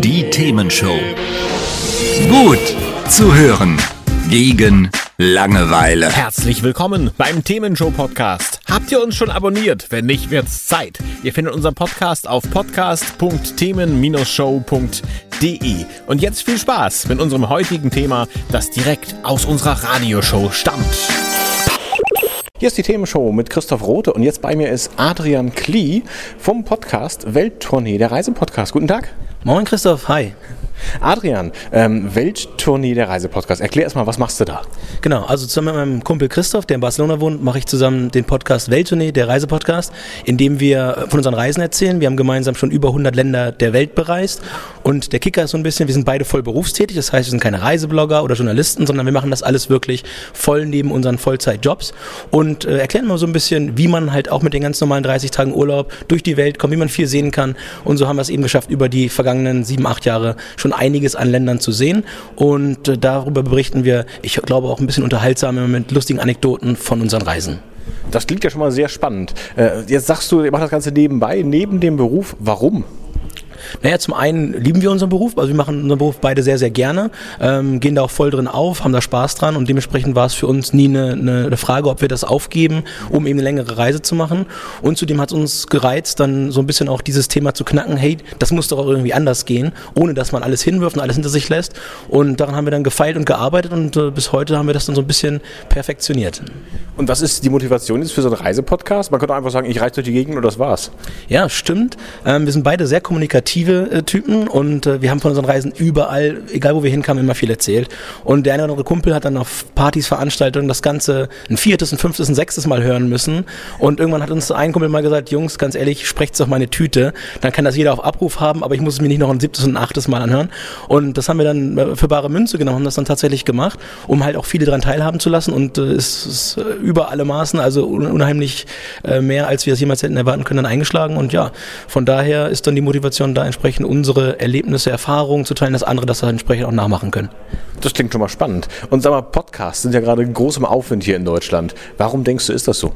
Die Themenshow. Gut zu hören. Gegen Langeweile. Herzlich willkommen beim Themenshow Podcast. Habt ihr uns schon abonniert? Wenn nicht, wird's Zeit. Ihr findet unseren Podcast auf podcast.themen-show.de. Und jetzt viel Spaß mit unserem heutigen Thema, das direkt aus unserer Radioshow stammt. Hier ist die Themenshow mit Christoph Rote und jetzt bei mir ist Adrian Klee vom Podcast Welttournee, der Reisepodcast. Guten Tag. Moin Christoph, hi. Adrian, ähm, Welttournee der Reisepodcast. Erklär erstmal, was machst du da? Genau, also zusammen mit meinem Kumpel Christoph, der in Barcelona wohnt, mache ich zusammen den Podcast Welttournee, der Reisepodcast, in dem wir von unseren Reisen erzählen. Wir haben gemeinsam schon über 100 Länder der Welt bereist und der Kicker ist so ein bisschen, wir sind beide voll berufstätig, das heißt, wir sind keine Reiseblogger oder Journalisten, sondern wir machen das alles wirklich voll neben unseren Vollzeitjobs und äh, erklären mal so ein bisschen, wie man halt auch mit den ganz normalen 30 Tagen Urlaub durch die Welt kommt, wie man viel sehen kann und so haben wir es eben geschafft, über die vergangenen sieben, acht Jahre schon einiges an Ländern zu sehen und äh, darüber berichten wir, ich glaube auch ein bisschen unterhaltsam mit lustigen Anekdoten von unseren Reisen. Das klingt ja schon mal sehr spannend. Äh, jetzt sagst du, ihr macht das Ganze nebenbei, neben dem Beruf. Warum? Naja, zum einen lieben wir unseren Beruf, also wir machen unseren Beruf beide sehr, sehr gerne, ähm, gehen da auch voll drin auf, haben da Spaß dran und dementsprechend war es für uns nie eine, eine, Frage, ob wir das aufgeben, um eben eine längere Reise zu machen. Und zudem hat es uns gereizt, dann so ein bisschen auch dieses Thema zu knacken, hey, das muss doch auch irgendwie anders gehen, ohne dass man alles hinwirft und alles hinter sich lässt. Und daran haben wir dann gefeilt und gearbeitet und äh, bis heute haben wir das dann so ein bisschen perfektioniert. Und was ist die Motivation jetzt für so einen Reisepodcast? Man könnte einfach sagen, ich reise durch die Gegend und das war's. Ja, stimmt. Ähm, wir sind beide sehr kommunikativ aktive äh, Typen und äh, wir haben von unseren Reisen überall, egal wo wir hinkamen, immer viel erzählt. Und der eine oder andere Kumpel hat dann auf Partys, Veranstaltungen das Ganze ein viertes, ein fünftes, ein sechstes Mal hören müssen. Und irgendwann hat uns ein Kumpel mal gesagt, Jungs, ganz ehrlich, sprecht doch meine Tüte. Dann kann das jeder auf Abruf haben, aber ich muss es mir nicht noch ein siebtes und ein achtes Mal anhören. Und das haben wir dann äh, für bare Münze genommen, haben das dann tatsächlich gemacht, um halt auch viele daran teilhaben zu lassen. Und äh, es ist äh, über alle Maßen, also unheimlich mehr, als wir es jemals hätten erwarten können, dann eingeschlagen. Und ja, von daher ist dann die Motivation da entsprechend unsere Erlebnisse, Erfahrungen zu teilen, dass andere das dann entsprechend auch nachmachen können. Das klingt schon mal spannend. Und sag mal, Podcasts sind ja gerade groß im Aufwind hier in Deutschland. Warum denkst du, ist das so?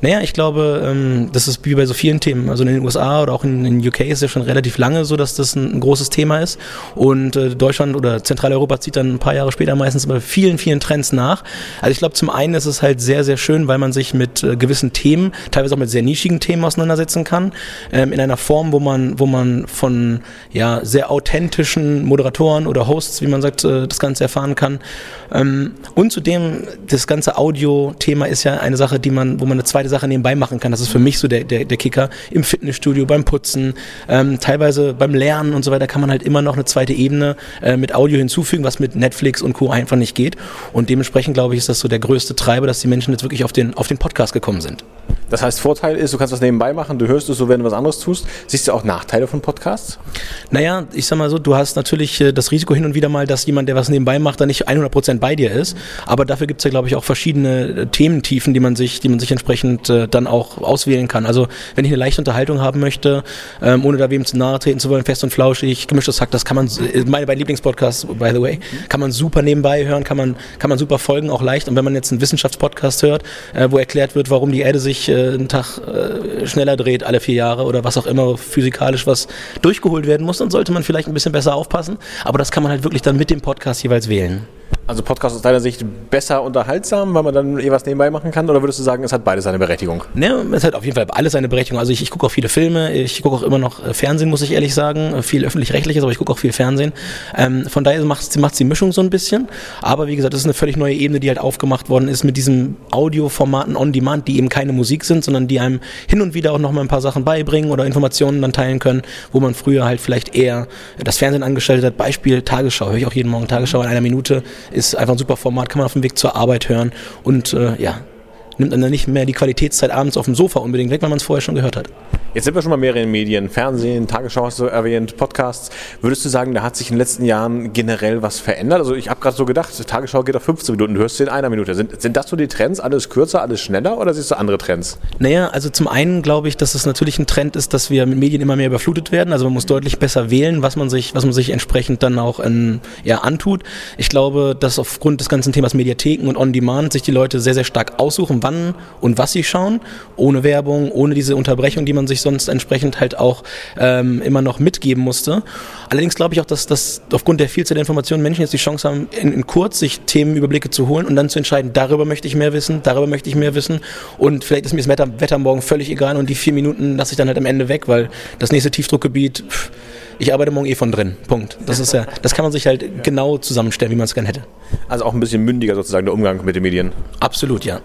Naja, ich glaube, ähm, das ist wie bei so vielen Themen. Also in den USA oder auch in, in UK ist ja schon relativ lange so, dass das ein, ein großes Thema ist. Und äh, Deutschland oder Zentraleuropa zieht dann ein paar Jahre später meistens bei vielen, vielen Trends nach. Also ich glaube, zum einen ist es halt sehr, sehr schön, weil man sich mit äh, gewissen Themen, teilweise auch mit sehr nischigen Themen auseinandersetzen kann, ähm, in einer Form, wo man, wo man von ja, sehr authentischen Moderatoren oder Hosts, wie man sagt, äh, das Ganze erfahren kann. Ähm, und zudem, das ganze Audio-Thema ist ja eine Sache, die man, wo man eine zweite Sache nebenbei machen kann. Das ist für mich so der, der, der Kicker. Im Fitnessstudio, beim Putzen, ähm, teilweise beim Lernen und so weiter kann man halt immer noch eine zweite Ebene äh, mit Audio hinzufügen, was mit Netflix und Co. einfach nicht geht. Und dementsprechend glaube ich, ist das so der größte Treiber, dass die Menschen jetzt wirklich auf den, auf den Podcast gekommen sind. Das heißt, Vorteil ist, du kannst das nebenbei machen, du hörst es so, wenn du was anderes tust. Siehst du auch Nachteile von Podcasts? Naja, ich sag mal so, du hast natürlich äh, das Risiko hin und wieder mal, dass jemand, der was nebenbei macht, da nicht 100% bei dir ist. Aber dafür gibt es ja, glaube ich, auch verschiedene äh, Thementiefen, die man sich, die man sich entsprechend äh, dann auch auswählen kann. Also, wenn ich eine leichte Unterhaltung haben möchte, ähm, ohne da wem zu nahe treten zu wollen, fest und flauschig, gemischtes Hack, das kann man, meine beiden Lieblingspodcasts, by the way, kann man super nebenbei hören, kann man, kann man super folgen, auch leicht. Und wenn man jetzt einen Wissenschaftspodcast hört, wo erklärt wird, warum die Erde sich einen Tag schneller dreht alle vier Jahre oder was auch immer physikalisch was durchgeholt werden muss, dann sollte man vielleicht ein bisschen besser aufpassen. Aber das kann man halt wirklich dann mit dem Podcast jeweils wählen. Also Podcast aus deiner Sicht besser unterhaltsam, weil man dann eh was nebenbei machen kann? Oder würdest du sagen, es hat beides seine Berechtigung? Ne, es hat auf jeden Fall alles seine Berechtigung. Also ich, ich gucke auch viele Filme, ich gucke auch immer noch äh, Fernsehen, muss ich ehrlich sagen. Viel öffentlich-rechtliches, aber ich gucke auch viel Fernsehen. Ähm, von daher macht es die Mischung so ein bisschen. Aber wie gesagt, das ist eine völlig neue Ebene, die halt aufgemacht worden ist mit diesen Audioformaten on demand, die eben keine Musik sind, sondern die einem hin und wieder auch noch mal ein paar Sachen beibringen oder Informationen dann teilen können, wo man früher halt vielleicht eher das Fernsehen angestellt hat. Beispiel Tagesschau, höre ich auch jeden Morgen Tagesschau in einer Minute ist einfach ein super Format, kann man auf dem Weg zur Arbeit hören und äh, ja, nimmt dann nicht mehr die Qualitätszeit abends auf dem Sofa unbedingt weg, weil man es vorher schon gehört hat. Jetzt sind wir schon mal mehrere Medien, Fernsehen, Tagesschau hast du erwähnt, Podcasts. Würdest du sagen, da hat sich in den letzten Jahren generell was verändert? Also ich habe gerade so gedacht, Tagesschau geht auf 15 Minuten, du hörst sie in einer Minute. Sind, sind das so die Trends, alles kürzer, alles schneller oder siehst du andere Trends? Naja, also zum einen glaube ich, dass es natürlich ein Trend ist, dass wir mit Medien immer mehr überflutet werden. Also man muss deutlich besser wählen, was man sich, was man sich entsprechend dann auch in, ja, antut. Ich glaube, dass aufgrund des ganzen Themas Mediatheken und On-Demand sich die Leute sehr, sehr stark aussuchen, wann und was sie schauen, ohne Werbung, ohne diese Unterbrechung, die man sich sonst entsprechend halt auch ähm, immer noch mitgeben musste. Allerdings glaube ich auch, dass, dass aufgrund der Vielzahl der Informationen Menschen jetzt die Chance haben, in, in kurz sich Themenüberblicke zu holen und dann zu entscheiden, darüber möchte ich mehr wissen, darüber möchte ich mehr wissen und vielleicht ist mir das Wetter, Wetter morgen völlig egal und die vier Minuten lasse ich dann halt am Ende weg, weil das nächste Tiefdruckgebiet, pff, ich arbeite morgen eh von drin. Punkt. Das ist ja, das kann man sich halt genau zusammenstellen, wie man es gerne hätte. Also auch ein bisschen mündiger sozusagen der Umgang mit den Medien. Absolut, ja.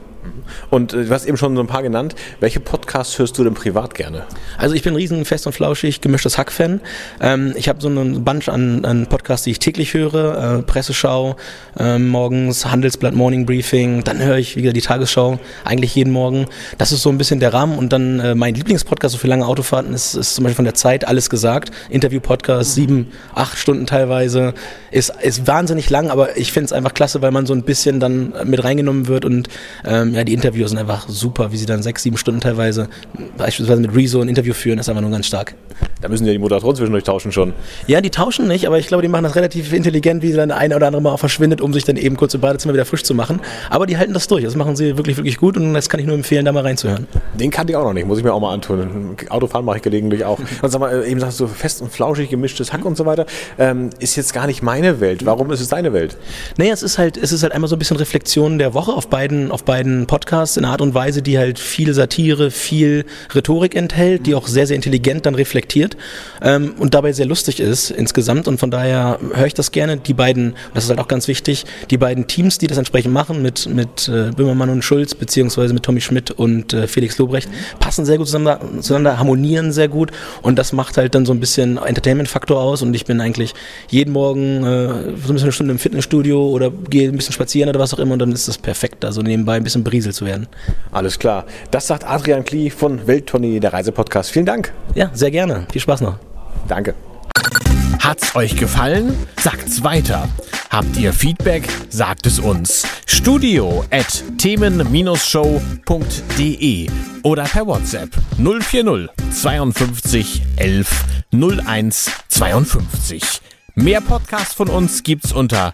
Und äh, du hast eben schon so ein paar genannt. Welche Podcasts hörst du denn privat gerne? Also ich bin ein riesen fest und flauschig gemischtes Hack-Fan. Ähm, ich habe so einen Bunch an, an Podcasts, die ich täglich höre. Äh, Presseschau, äh, morgens Handelsblatt Morning Briefing. Dann höre ich wieder die Tagesschau, eigentlich jeden Morgen. Das ist so ein bisschen der Rahmen. Und dann äh, mein Lieblingspodcast so für lange Autofahrten ist, ist zum Beispiel von der Zeit alles gesagt. Interview-Podcast, sieben, acht Stunden teilweise. Ist, ist wahnsinnig lang, aber ich finde es einfach klasse, weil man so ein bisschen dann mit reingenommen wird und ähm, ja, die Interviews sind einfach super, wie sie dann sechs, sieben Stunden teilweise beispielsweise mit Rezo ein Interview führen, ist einfach nur ganz stark. Da müssen ja die Moderatoren zwischendurch tauschen schon. Ja, die tauschen nicht, aber ich glaube, die machen das relativ intelligent, wie sie dann ein oder andere Mal auch verschwindet, um sich dann eben kurz im Badezimmer wieder frisch zu machen. Aber die halten das durch. Das machen sie wirklich, wirklich gut und das kann ich nur empfehlen, da mal reinzuhören. Den kannte ich auch noch nicht, muss ich mir auch mal antun. Autofahren mache ich gelegentlich auch. Und sag mal, eben sagst du fest und flauschig gemischtes Hack und so weiter. Ähm, ist jetzt gar nicht meine Welt. Warum ist es deine Welt? Naja, es ist halt, es ist halt einmal so ein bisschen Reflexion der Woche auf beiden, auf beiden Podcasts in einer Art und Weise, die halt viel Satire, viel Rhetorik enthält, die auch sehr, sehr intelligent dann reflektiert ähm, und dabei sehr lustig ist insgesamt. Und von daher höre ich das gerne. Die beiden, das ist halt auch ganz wichtig, die beiden Teams, die das entsprechend machen, mit, mit äh, Böhmermann und Schulz, beziehungsweise mit Tommy Schmidt und äh, Felix Lobrecht, passen sehr gut zusammen, zueinander, harmonieren sehr gut und das macht halt dann so ein bisschen Entertainment-Faktor aus und ich bin eigentlich jeden Morgen äh, so ein bisschen eine Stunde im Fitnessstudio oder gehe ein bisschen spazieren oder was auch immer und dann ist das perfekt, also nebenbei ein bisschen berieselt zu werden. Alles klar. Das sagt Adrian Klee von Welttournee, der Reisepodcast. Vielen Dank. Ja, sehr gerne. Viel Spaß noch. Danke. Hat's euch gefallen? Sagt's weiter. Habt ihr Feedback? Sagt es uns. Studio at themen-show.de oder per WhatsApp 040 52 11 01 52. Mehr Podcasts von uns gibt's unter